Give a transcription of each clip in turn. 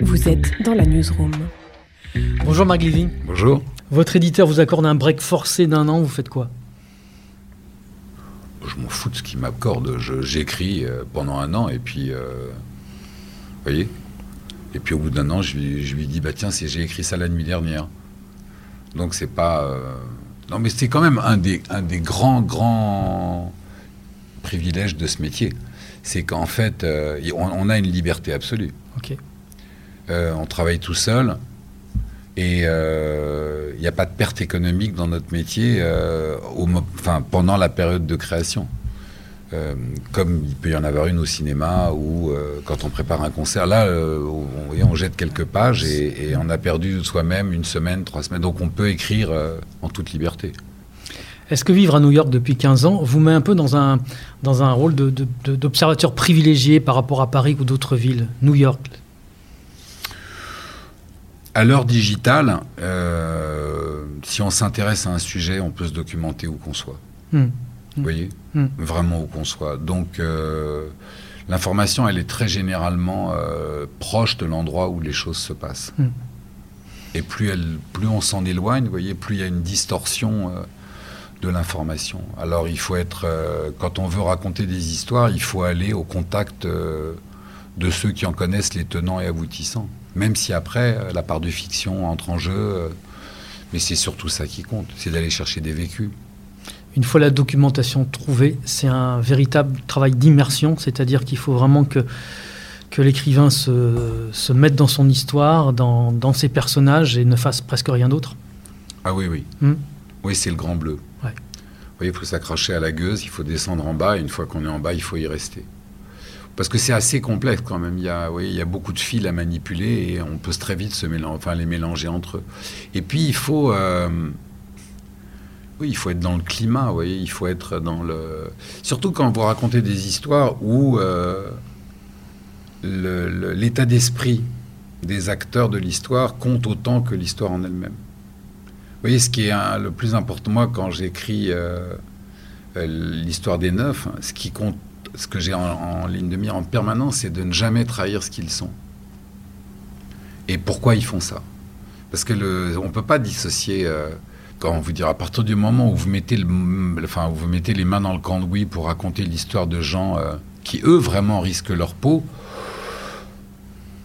Vous êtes dans la newsroom. Bonjour Marc Lévy. Bonjour. Votre éditeur vous accorde un break forcé d'un an, vous faites quoi? Je m'en fous de ce qu'il m'accorde. J'écris euh, pendant un an et puis. euh, vous voyez? Et puis au bout d'un an, je lui, je lui dis bah tiens, j'ai écrit ça la nuit dernière. Donc c'est pas. euh, Non, mais c'est quand même un des, un des grands, grands privilèges de ce métier. C'est qu'en fait, euh, on, on a une liberté absolue. Ok. Euh, on travaille tout seul et euh, il n'y a pas de perte économique dans notre métier euh, pendant la période de création. Euh, comme il peut y en avoir une au cinéma ou euh, quand on prépare un concert. Là, euh, on, jette quelques pages et, on a perdu soi-même une semaine, trois semaines. Donc on peut écrire euh, en toute liberté. Est-ce que vivre à New York depuis 15 ans vous met un peu dans un, dans rôle d'observateur privilégié par rapport à Paris ou d'autres villes? New York À l'heure digitale, euh, si on s'intéresse à un sujet, on peut se documenter où qu'on soit. Hmm. Vous voyez Mm. Vraiment où qu'on soit. Donc, euh, l'information, elle est très généralement euh, proche de l'endroit où les choses se passent. Mm. Et plus, elle, plus on s'en éloigne, vous voyez, plus il y a une distorsion de l'information. Alors, il faut être. quand on veut raconter des histoires, il faut aller au contact de ceux qui en connaissent les tenants et aboutissants. Même si après, euh, la part de fiction entre en jeu. euh, mais c'est surtout ça qui compte, c'est d'aller chercher des vécus. Une fois la documentation trouvée, c'est un véritable travail d'immersion, c'est-à-dire qu'il faut vraiment que, que l'écrivain se, se mette dans son histoire, dans, dans ses personnages et ne fasse presque rien d'autre. Ah oui, oui. Hmm. Oui, c'est le grand bleu. Ouais. Vous voyez, il faut s'accrocher à la gueuse, il faut descendre en bas, et une fois qu'on est en bas, il faut y rester. Parce que c'est assez complexe quand même. Il y, a, voyez, il y a beaucoup de fils à manipuler et on peut très vite se mélanger, enfin, les mélanger entre eux. Et puis, il faut, euh, oui, il faut être dans le climat. Voyez, il faut être dans le. Surtout quand vous racontez des histoires où euh, l'état d'esprit des acteurs de l'histoire compte autant que l'histoire en elle-même. Vous voyez, ce qui est le plus important, moi, quand j'écris euh, l'histoire des neufs, ce qui compte, ce que j'ai en, en ligne de mire en permanence, c'est de ne jamais trahir ce qu'ils sont. Et pourquoi ils font ça? Parce que le, on ne peut pas dissocier. euh, quand on vous dire à partir du moment où vous mettez, le, enfin, où vous mettez les mains dans le cambouis pour raconter l'histoire de gens euh, qui, eux, vraiment risquent leur peau,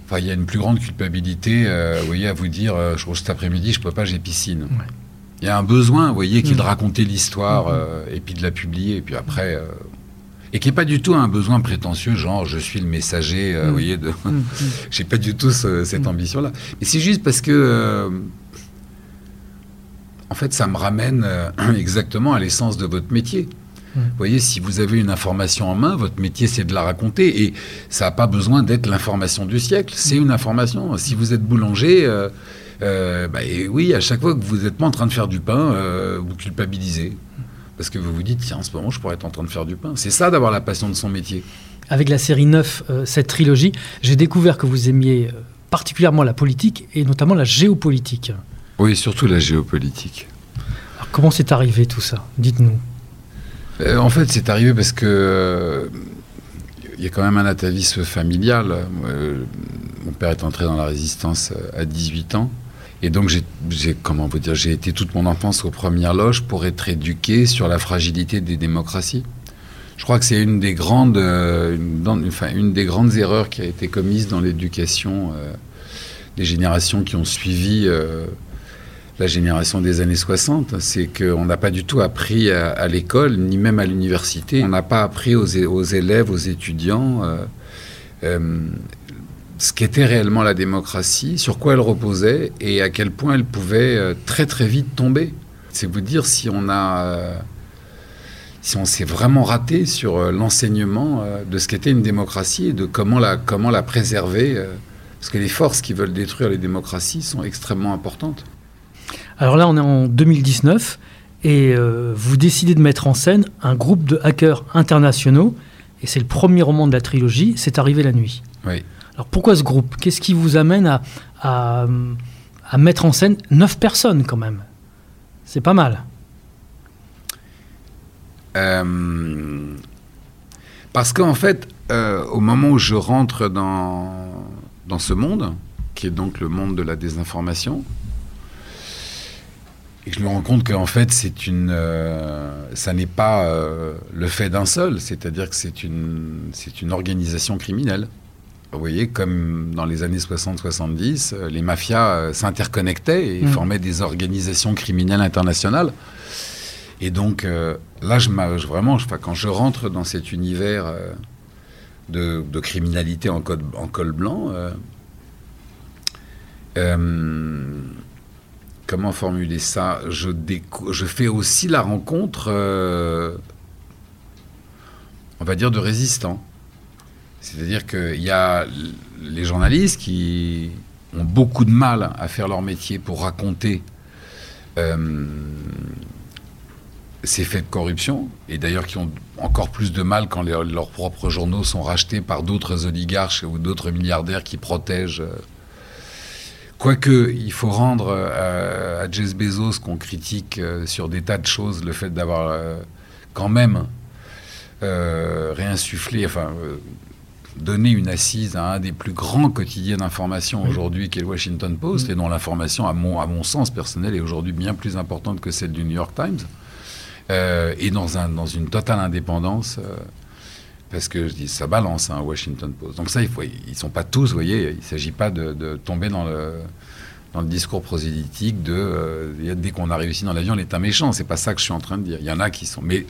Enfin, il y a une plus grande culpabilité, euh, vous voyez, à vous dire, euh, cet après-midi, je peux pas, j'ai piscine. Ouais. Il y a un besoin, vous voyez, qui est de Mhm. raconter l'histoire Mhm. euh, et puis de la publier, et puis après, euh, et qui est pas du tout un besoin prétentieux, genre je suis le messager, euh, Mhm. vous voyez, de, hmm. j'ai pas du tout ce- cette Mhm. ambition-là. Mais c'est juste parce que, euh, en fait, ça me ramène euh, exactement à l'essence de votre métier. Mhm. Vous voyez, si vous avez une information en main, votre métier c'est de la raconter et ça n'a pas besoin d'être l'information du siècle. C'est une information. Si vous êtes boulanger, bah, et oui, à chaque fois que vous n'êtes pas en train de faire du pain, vous culpabilisez. Parce que vous vous dites, tiens, en ce moment, je pourrais être en train de faire du pain. C'est ça d'avoir la passion de son métier. Avec la série 9, euh, cette trilogie, j'ai découvert que vous aimiez euh, particulièrement la politique et notamment la géopolitique. Oui, surtout la géopolitique. Alors, comment c'est arrivé tout ça? Dites-nous. Euh, en fait, c'est arrivé parce que il y a quand même un atavisme familial. Mon père est entré dans la résistance à 18 ans. Et donc, j'ai, comment vous dire, j'ai été toute mon enfance aux premières loges pour être éduqué sur la fragilité des démocraties. Je crois que c'est une des grandes, euh, enfin, une des grandes erreurs qui a été commise dans l'éducation euh, des générations qui ont suivi euh, la génération des années 60. C'est qu'on n'a pas du tout appris à, l'école, ni même à l'université. On n'a pas appris aux, élèves, aux étudiants, ce qu'était réellement la démocratie, sur quoi elle reposait et à quel point elle pouvait euh, très très vite tomber. C'est vous dire si on a, euh, si on s'est vraiment raté sur euh, l'enseignement de ce qu'était une démocratie et de comment la, comment la préserver. parce que les forces qui veulent détruire les démocraties sont extrêmement importantes. Alors là, on est en 2019 et euh, vous décidez de mettre en scène un groupe de hackers internationaux. Et c'est le premier roman de la trilogie, C'est arrivé la nuit. Oui. Alors pourquoi ce groupe? Qu'est-ce qui vous amène à, à, mettre en scène neuf personnes quand même? C'est pas mal. Euh, parce qu'en fait, euh, au moment où je rentre dans, dans ce monde, qui est donc le monde de la désinformation. Je me rends compte qu'en fait, c'est une, ça n'est pas le fait d'un seul, c'est-à-dire que c'est une, c'est une organisation criminelle. Vous voyez, comme dans les années 60-70, les mafias s'interconnectaient et mmh. formaient des organisations criminelles internationales. Et donc, euh, là, je, vraiment, quand je rentre dans cet univers euh, de, criminalité en, en, col blanc, euh, comment formuler ça? Je, je, fais aussi la rencontre, on va dire, de résistants. C'est-à-dire qu'il y a les journalistes qui ont beaucoup de mal à faire leur métier pour raconter ces faits de corruption, et d'ailleurs qui ont encore plus de mal quand leurs propres journaux sont rachetés par d'autres oligarches ou d'autres milliardaires qui protègent. Euh, quoique, il faut rendre euh, à, Jeff Bezos qu'on critique euh, sur des tas de choses le fait d'avoir quand même réinsufflé, donné une assise à un des plus grands quotidiens d'information aujourd'hui, qui est le Washington Post, et dont l'information, à mon, à mon sens personnel, est aujourd'hui bien plus importante que celle du New York Times. Euh, et dans, un, dans une totale indépendance. Euh, parce que je dis, ça balance, hein, Washington Post. Donc ça, il faut, ils ne sont pas tous, vous voyez, il ne s'agit pas de, tomber dans le, dans le discours prosélytique de euh, dès qu'on a réussi dans l'avion, on est un méchant. C'est pas ça que je suis en train de dire. Il y en a qui sont. Mais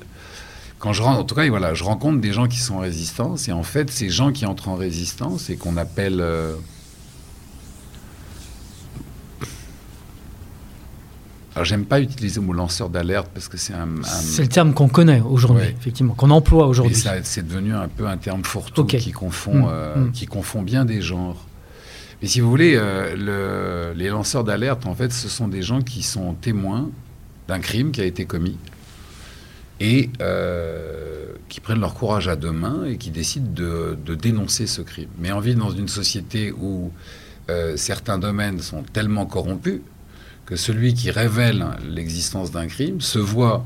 quand je rentre, en tout cas, voilà, je rencontre des gens qui sont en résistance. Et en fait, ces gens qui entrent en résistance et qu'on appelle. Alors, j'aime pas utiliser le mot lanceur d'alerte parce que c'est un, C'est le terme qu'on connaît aujourd'hui, effectivement, qu'on emploie aujourd'hui. C'est devenu un peu un terme fourre-tout qui, confond, mmh, euh, mmh. qui confond bien des genres. Mais si vous voulez, euh, le, les lanceurs d'alerte, en fait, ce sont des gens qui sont témoins d'un crime qui a été commis et euh, qui prennent leur courage à deux mains et qui décident de, dénoncer ce crime. Mais on vit dans une société où certains domaines sont tellement corrompus que celui qui révèle l'existence d'un crime se voit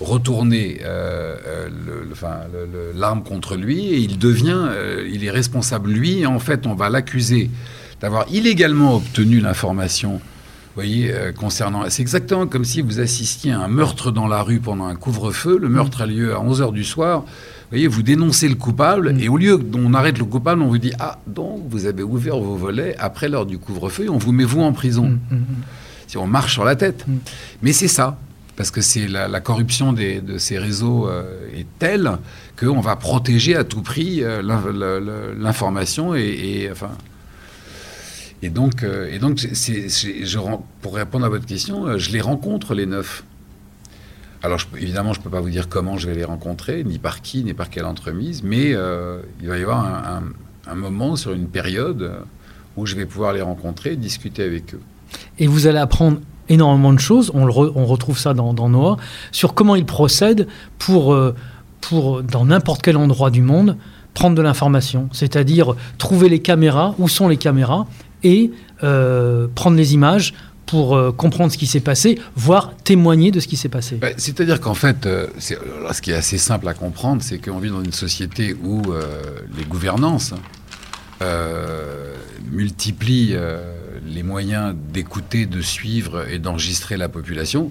retourner euh, euh, l'arme contre lui et il devient, euh, il est responsable lui. Et en fait, on va l'accuser d'avoir illégalement obtenu l'information. Voyez, concernant. C'est exactement comme si vous assistiez à un meurtre dans la rue pendant un couvre-feu. Le meurtre a lieu à 11 h du soir. Vous voyez, vous dénoncez le coupable, mm. et au lieu qu'on arrête le coupable, on vous dit Ah, donc vous avez ouvert vos volets après l'heure du couvre-feu et on vous met vous en prison. Mm, mm, si on marche sur la tête. Mais c'est ça, parce que c'est la, corruption de ces réseaux euh, est telle qu'on va protéger à tout prix euh, l'information et, enfin. Et donc, euh, et donc je, pour répondre à votre question, je les rencontre les neuf. Alors évidemment, je ne peux pas vous dire comment je vais les rencontrer, ni par qui, ni par quelle entremise, mais il va y avoir un, moment sur une période où je vais pouvoir les rencontrer, discuter avec eux. Et vous allez apprendre énormément de choses, on, retrouve ça dans, Noah, sur comment il procède pour, euh, pour dans n'importe quel endroit du monde, prendre de l'information, c'est-à-dire trouver les caméras, où sont les caméras, et euh, prendre les images pour euh, comprendre ce qui s'est passé, voire témoigner de ce qui s'est passé. Bah, c'est-à-dire qu'en fait, ce qui est assez simple à comprendre, c'est qu'on vit dans une société où les gouvernances multiplient les moyens d'écouter, de suivre et d'enregistrer la population.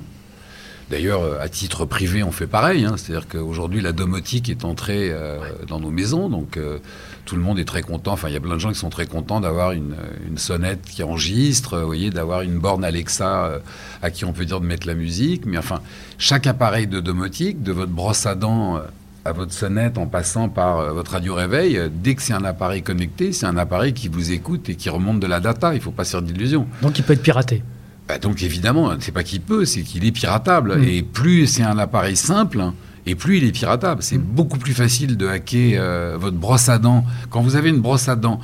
D'ailleurs, euh, à titre privé, on fait pareil. Hein. C'est-à-dire qu'aujourd'hui, la domotique est entrée euh, dans nos maisons. Donc, euh, tout le monde est très content. Enfin, il y a plein de gens qui sont très contents d'avoir une, sonnette qui enregistre, vous voyez, d'avoir une borne Alexa à qui on peut dire de mettre la musique. Mais enfin, chaque appareil de domotique, de votre brosse à dents à votre sonnette en passant par votre radio réveil, dès que c'est un appareil connecté, c'est un appareil qui vous écoute et qui remonte de la data. Il ne faut pas se faire d'illusions. Donc il peut être piraté. Bah, donc évidemment, c'est pas qu'il peut, c'est qu'il est piratable. Mm. Et plus c'est un appareil simple, et plus il est piratable. C'est mm. beaucoup plus facile de hacker euh, votre brosse à dents. Quand vous avez une brosse à dents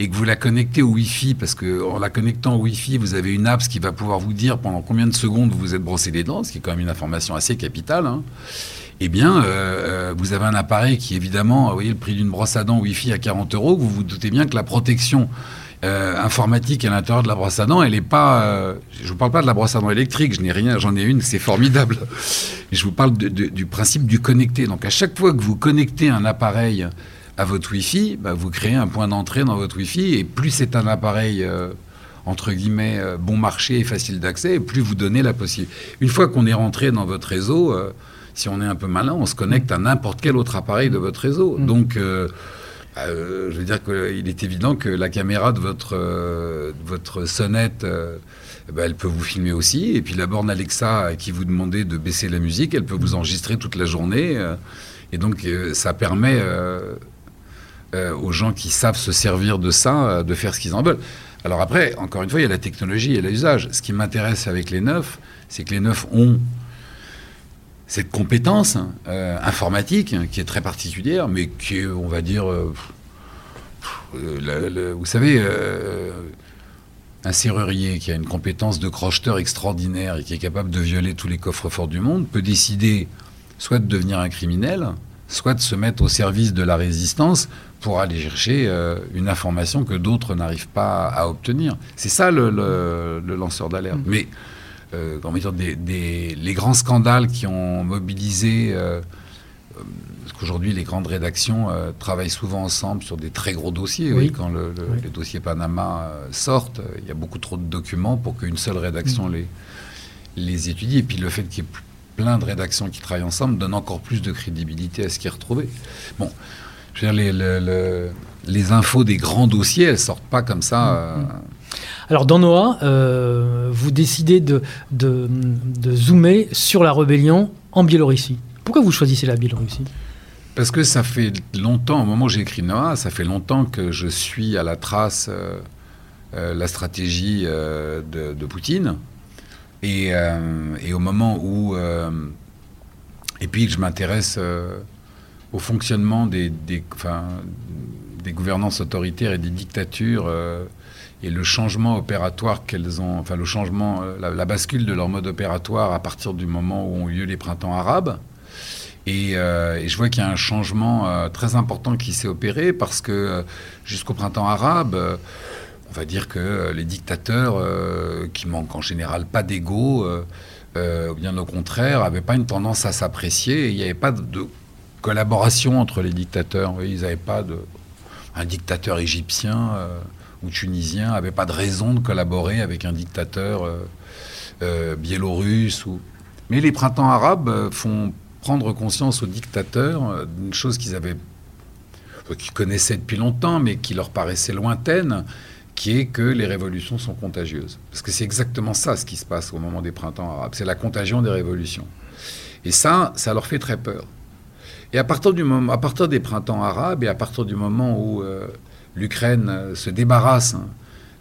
et que vous la connectez au Wi-Fi, parce qu'en la connectant au Wi-Fi, vous avez une app qui va pouvoir vous dire pendant combien de secondes vous vous êtes brossé les dents, ce qui est quand même une information assez capitale. Hein eh bien, euh, euh, vous avez un appareil qui, évidemment, vous voyez le prix d'une brosse à dents Wi-Fi à 40 euros, vous vous doutez bien que la protection euh, informatique à l'intérieur de la brosse à dents, elle n'est pas. je ne vous parle pas de la brosse à dents électrique, je n'ai rien, j'en ai une, c'est formidable. Je vous parle du principe du connecté. Donc, à chaque fois que vous connectez un appareil à votre Wi-Fi, bah, vous créez un point d'entrée dans votre Wi-Fi, et plus c'est un appareil entre guillemets bon marché et facile d'accès, plus vous donnez la possibilité. Une fois qu'on est rentré dans votre réseau, si on est un peu malin, on se connecte à n'importe quel autre appareil de votre réseau. Mm. Donc bah, je veux dire qu'il est évident que la caméra de votre, votre sonnette eh ben, elle peut vous filmer aussi. Et puis la borne Alexa qui vous demandait de baisser la musique, elle peut vous enregistrer toute la journée. Euh, et donc euh, ça permet euh, aux gens qui savent se servir de ça de faire ce qu'ils en veulent. Alors après, encore une fois, il y a la technologie et l'usage. Ce qui m'intéresse avec les neufs, c'est que les neufs ont cette compétence informatique qui est très particulière, mais qui est, on va dire, vous savez, un serrurier qui a une compétence de crocheteur extraordinaire et qui est capable de violer tous les coffres forts du monde peut décider soit de devenir un criminel, soit de se mettre au service de la résistance pour aller chercher euh, une information que d'autres n'arrivent pas à obtenir. C'est ça le, lanceur d'alerte. Mm. Mais euh, dire, des, les grands scandales qui ont mobilisé euh, parce qu'aujourd'hui, les grandes rédactions euh, travaillent souvent ensemble sur des très gros dossiers. Oui. quand le, les dossiers Panama euh, sortent, il y a beaucoup trop de documents pour qu'une seule rédaction mm. les, les étudie. Et puis le fait qu'il y ait plein de rédactions qui travaillent ensemble donne encore plus de crédibilité à ce qui est retrouvé. Bon, je veux dire, les, les infos des grands dossiers, elles sortent pas comme ça. Mm, euh. Alors dans Noah, vous décidez de, zoomer sur la rébellion en Biélorussie. Pourquoi vous choisissez la Biélorussie? Parce que ça fait longtemps, au moment où j'ai écrit Noah, ça fait longtemps que je suis à la trace euh, euh, la stratégie euh, de, Poutine. Et, au moment où. et puis je m'intéresse au fonctionnement des, gouvernances autoritaires et des dictatures et le changement opératoire qu'elles ont, enfin le changement, la, la, bascule de leur mode opératoire à partir du moment où ont eu lieu les printemps arabes. Euh, et, je vois qu'il y a un changement euh, très important qui s'est opéré parce que euh, jusqu'au printemps arabe, on va dire que les dictateurs, qui manquent en général pas d'ego, bien au contraire, n'avaient pas une tendance à s'apprécier. Il n'y avait pas de, collaboration entre les dictateurs. Ils n'avaient pas de. Un dictateur égyptien ou tunisien n'avait pas de raison de collaborer avec un dictateur biélorusse. Ou... Mais les printemps arabes font prendre conscience aux dictateurs euh, d'une chose qu'ils avaient, euh, qu'ils connaissaient depuis longtemps, mais qui leur paraissait lointaine, qui est que les révolutions sont contagieuses. Parce que c'est exactement ça ce qui se passe au moment des printemps arabes. C'est la contagion des révolutions. Et ça, ça leur fait très peur. Et à partir, du moment, à partir des printemps arabes et à partir du moment où euh, l'Ukraine se débarrasse hein,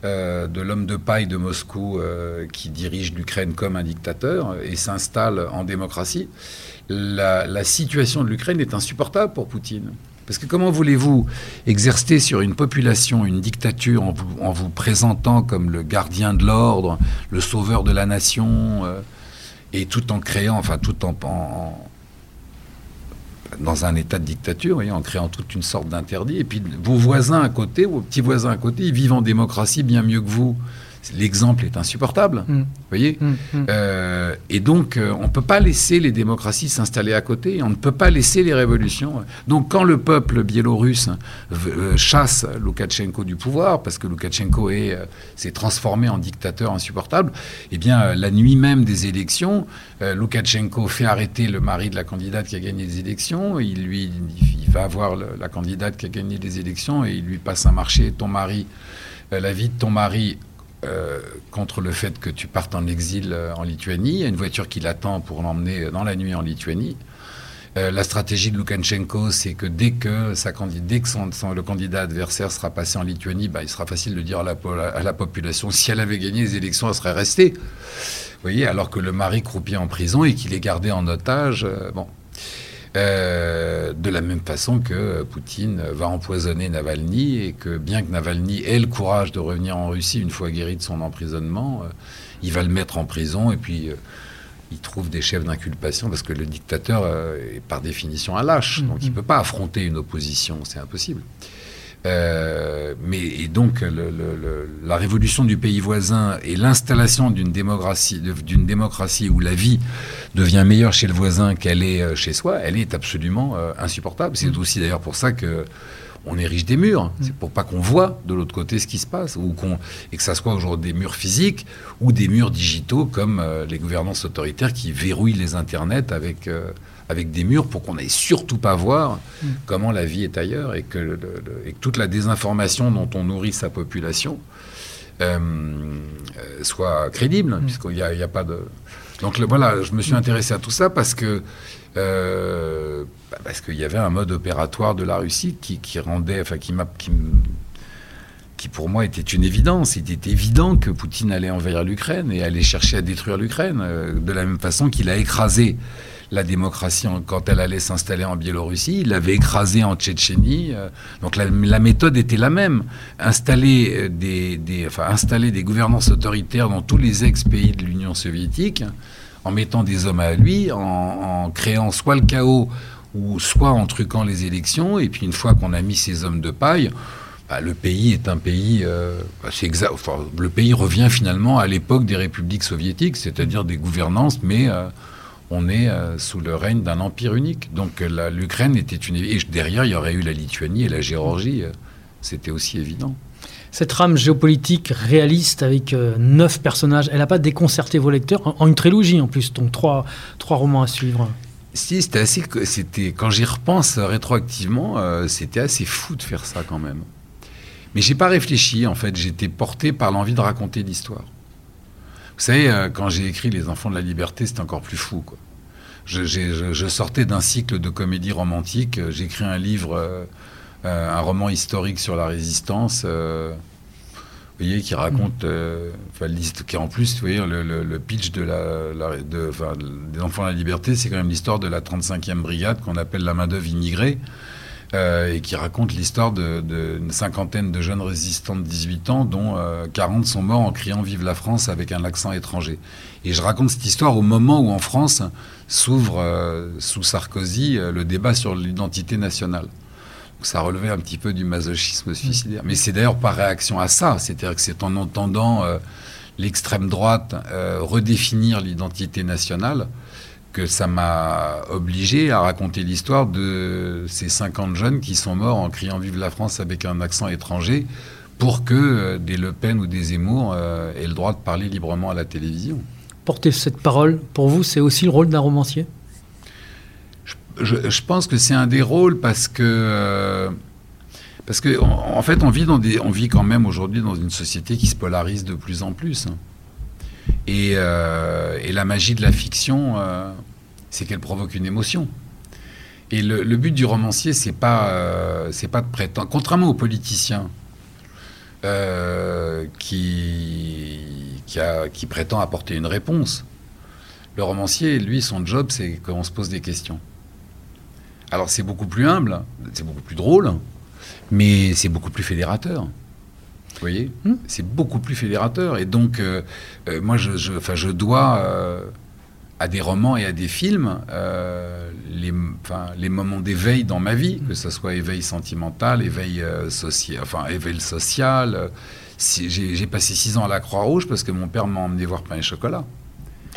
de l'homme de paille de Moscou qui dirige l'Ukraine comme un dictateur et s'installe en démocratie, la, situation de l'Ukraine est insupportable pour Poutine. Parce que comment voulez-vous exercer sur une population une dictature en vous, présentant comme le gardien de l'ordre, le sauveur de la nation, euh, et tout en créant, enfin tout en, dans un état de dictature, en créant toute une sorte d'interdit. Et puis vos voisins à côté, vos petits voisins à côté, ils vivent en démocratie bien mieux que vous l'exemple est insupportable. Mm. Vous voyez mm, mm. Euh, Et donc, euh, on ne peut pas laisser les démocraties s'installer à côté, on ne peut pas laisser les révolutions. Donc, quand le peuple biélorusse euh, chasse Loukachenko du pouvoir, parce que Loukachenko s'est transformé en dictateur insupportable, eh bien, la nuit même des élections, Loukachenko fait arrêter le mari de la candidate qui a gagné les élections. Il, lui, il va voir la candidate qui a gagné les élections et il lui passe un marché. Ton mari, la vie de ton mari euh, contre le fait que tu partes en exil euh, en Lituanie. Il y a une voiture qui l'attend pour l'emmener dans la nuit en Lituanie. Euh, la stratégie de Loukachenko, c'est que dès que, le candidat adversaire sera passé en Lituanie, bah, il sera facile de dire à la, à la, population si elle avait gagné les élections, elle serait restée. Vous voyez, alors que le mari croupit en prison et qu'il est gardé en otage. bon. Euh, de la même façon que Poutine va empoisonner Navalny et que bien que Navalny ait le courage de revenir en Russie une fois guéri de son emprisonnement, euh, il va le mettre en prison et puis euh, il trouve des chefs d'inculpation parce que le dictateur est par définition un lâche, donc il ne mm-hmm. peut pas affronter une opposition, c'est impossible. Euh, mais et donc la révolution du pays voisin et l'installation d'une démocratie, d'une démocratie où la vie devient meilleure chez le voisin qu'elle est euh, chez soi, elle est absolument euh, insupportable. C'est mm. aussi d'ailleurs pour ça que on érige des murs. Mm. C'est pour pas qu'on voit de l'autre côté ce qui se passe, ou qu'on et que ça soit aujourd'hui des murs physiques ou des murs digitaux comme euh, les gouvernances autoritaires qui verrouillent les internets avec euh, avec des murs pour qu'on n'aille surtout pas voir mm. comment la vie est ailleurs et que, et que, toute la désinformation dont on nourrit sa population euh, soit crédible, mm. puisqu'il n'y a, a, pas de. Donc voilà, je me suis intéressé à tout ça parce que euh, bah, parce qu'il y avait un mode opératoire de la Russie qui, rendait, enfin qui m'a, qui, pour moi était une évidence. Il était évident que Poutine allait envahir l'Ukraine et allait chercher à détruire l'Ukraine, euh, de la même façon qu'il a écrasé la démocratie quand elle allait s'installer en Biélorussie, il l'avait écrasé en Tchétchénie. Euh. donc la, méthode était la même. Installer des, enfin, installer des gouvernances autoritaires dans tous les ex-pays de l'Union soviétique, en mettant des hommes à lui, en, créant soit le chaos ou soit en truquant les élections. Et puis une fois qu'on a mis ces hommes de paille, bah, le pays est un pays. Euh, bah, le pays revient finalement à l'époque des républiques soviétiques, c'est-à-dire des gouvernances, mais euh, on est euh, sous le règne d'un empire unique. Donc l'Ukraine était une. Et derrière, il y aurait eu la Lituanie et la Géorgie. C'était aussi évident cette trame géopolitique réaliste avec euh, neuf personnages, elle n'a pas déconcerté vos lecteurs? En, une trilogie en plus, donc trois, trois romans à suivre. Si, c'était assez. C'était quand j'y repense rétroactivement, euh, c'était assez fou de faire ça quand même. Mais j'ai pas réfléchi en fait. J'étais porté par l'envie de raconter l'histoire. Vous savez, euh, quand j'ai écrit Les Enfants de la Liberté, c'était encore plus fou. Quoi. Je, je, sortais d'un cycle de comédie romantique. J'écris un livre euh, un roman historique sur la résistance. Euh, vous voyez, qui raconte, euh, qui en plus, vous voyez, le, pitch de la, de, des enfants de la liberté, c'est quand même l'histoire de la 35e brigade qu'on appelle la main-d'œuvre immigrée, et qui raconte l'histoire d'une cinquantaine de jeunes résistants de 18 ans, dont 40 sont morts en criant Vive la France avec un accent étranger. Et je raconte cette histoire au moment où en France s'ouvre, sous Sarkozy, le débat sur l'identité nationale ça relevait un petit peu du masochisme suicidaire. Mais c'est d'ailleurs par réaction à ça, c'est-à-dire que c'est en entendant euh, l'extrême droite euh, redéfinir l'identité nationale que ça m'a obligé à raconter l'histoire de ces 50 jeunes qui sont morts en criant Vive la France avec un accent étranger pour que euh, des Le Pen ou des Zemmour aient le droit de parler librement à la télévision. Porter cette parole, pour vous, c'est aussi le rôle d'un romancier? Je, pense que c'est un des rôles parce que euh, parce que en, fait on vit dans des on vit quand même aujourd'hui dans une société qui se polarise de plus en plus et, euh, et la magie de la fiction euh, c'est qu'elle provoque une émotion et le, but du romancier c'est pas c'est pas de prétendre contrairement aux politiciens qui qui, a, qui prétend apporter une réponse le romancier, lui, son job, c'est qu'on se pose des questions. Alors c'est beaucoup plus humble, c'est beaucoup plus drôle, mais c'est beaucoup plus fédérateur. Vous voyez? Hmm? C'est beaucoup plus fédérateur. Et donc, euh, euh, moi, je, je, dois euh, à des romans et à des films les, les moments d'éveil dans ma vie, que ce soit éveil sentimental, éveil social, enfin éveil social. J'ai passé six ans à la Croix-Rouge parce que mon père m'a emmené voir pain et chocolat.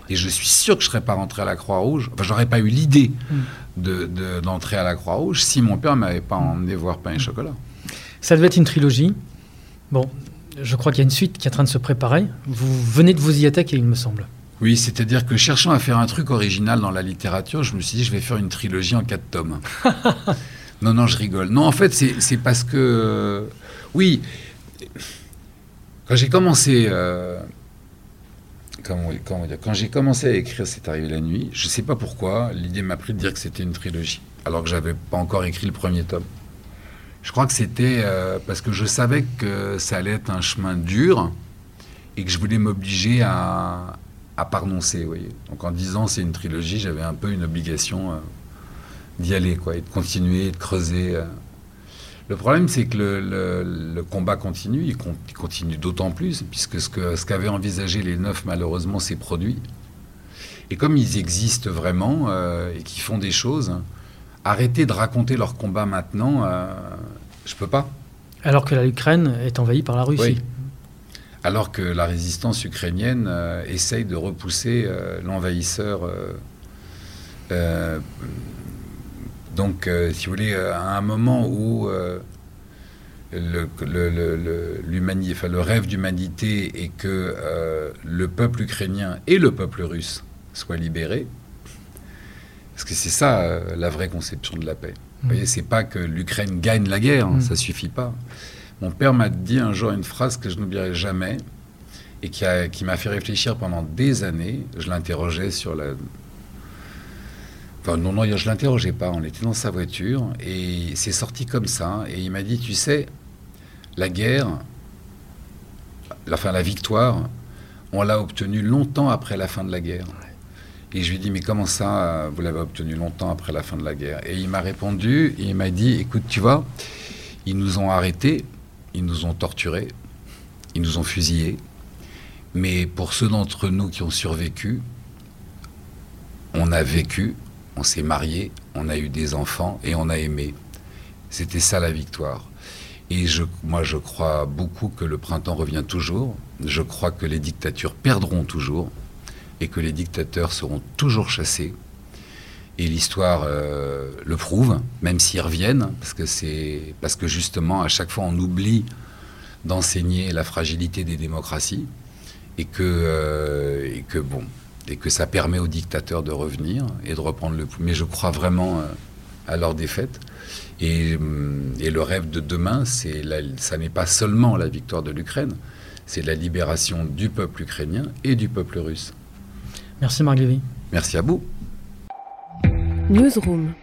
Et je suis sûr que je ne serais pas rentré à la Croix-Rouge. Enfin, j'aurais pas eu l'idée hmm. d'entrer à la Croix-Rouge si mon père ne m'avait pas emmené voir pain et chocolat. Ça devait être une trilogie. Bon, je crois qu'il y a une suite qui est en train de se préparer. Vous venez de vous y attaquer, il me semble. Oui, c'est-à-dire que cherchant à faire un truc original dans la littérature, je me suis dit, je vais faire une trilogie en quatre tomes. non, non, je rigole. Non, en fait, c'est parce que... oui, quand j'ai commencé... Euh, quand j'ai commencé à écrire C'est arrivé la nuit, je ne sais pas pourquoi, l'idée m'a pris de dire que c'était une trilogie, alors que j'avais pas encore écrit le premier tome. Je crois que c'était euh, parce que je savais que ça allait être un chemin dur et que je voulais m'obliger à, à pardonner. Voyez. Donc en disant c'est une trilogie, j'avais un peu une obligation euh, d'y aller, quoi, et de continuer, de creuser. Euh. Le problème, c'est que le, combat continue, il, continue d'autant plus, puisque ce qu'avaient envisagé les neuf, malheureusement, s'est produit. Et comme ils existent vraiment euh, et qu'ils font des choses, arrêter de raconter leur combat maintenant, je peux pas. Alors que l'Ukraine est envahie par la Russie. Alors que la résistance ukrainienne euh, essaye de repousser l'envahisseur donc, euh, si vous voulez, euh, à un moment où, euh, le, le rêve d'humanité est que euh, le peuple ukrainien et le peuple russe soient libérés. Parce que c'est ça euh, la vraie conception de la paix. Vous voyez, c'est pas que l'Ukraine gagne la guerre, hein, ça suffit pas. Mon père m'a dit un jour une phrase que je n'oublierai jamais et qui, qui m'a fait réfléchir pendant des années. Je l'interrogeais sur la. Enfin, non, non, je l'interrogeais pas. On était dans sa voiture et c'est sorti comme ça. Et il m'a dit, tu sais, la guerre, la fin, la victoire, on l'a obtenue longtemps après la fin de la guerre. Et je lui ai dit, mais comment ça, vous l'avez obtenu longtemps après la fin de la guerre? Et il m'a répondu, et il m'a dit, écoute, tu vois, ils nous ont arrêtés, ils nous ont torturés, ils nous ont fusillés, mais pour ceux d'entre nous qui ont survécu, on a vécu, on s'est marié, on a eu des enfants et on a aimé. C'était ça la victoire. Et je, moi, je crois beaucoup que le printemps revient toujours. Je crois que les dictatures perdront toujours et que les dictateurs seront toujours chassés. Et l'histoire euh, le prouve, même s'ils reviennent, parce que c'est parce que justement à chaque fois on oublie d'enseigner la fragilité des démocraties et que euh, et que bon et que ça permet aux dictateurs de revenir et de reprendre le pouvoir. Mais je crois vraiment euh, à leur défaite. Et, et, le rêve de demain, c'est ça n'est pas seulement la victoire de l'Ukraine, c'est la libération du peuple ukrainien et du peuple russe. Merci Marc Lévy. Merci à vous. Newsroom.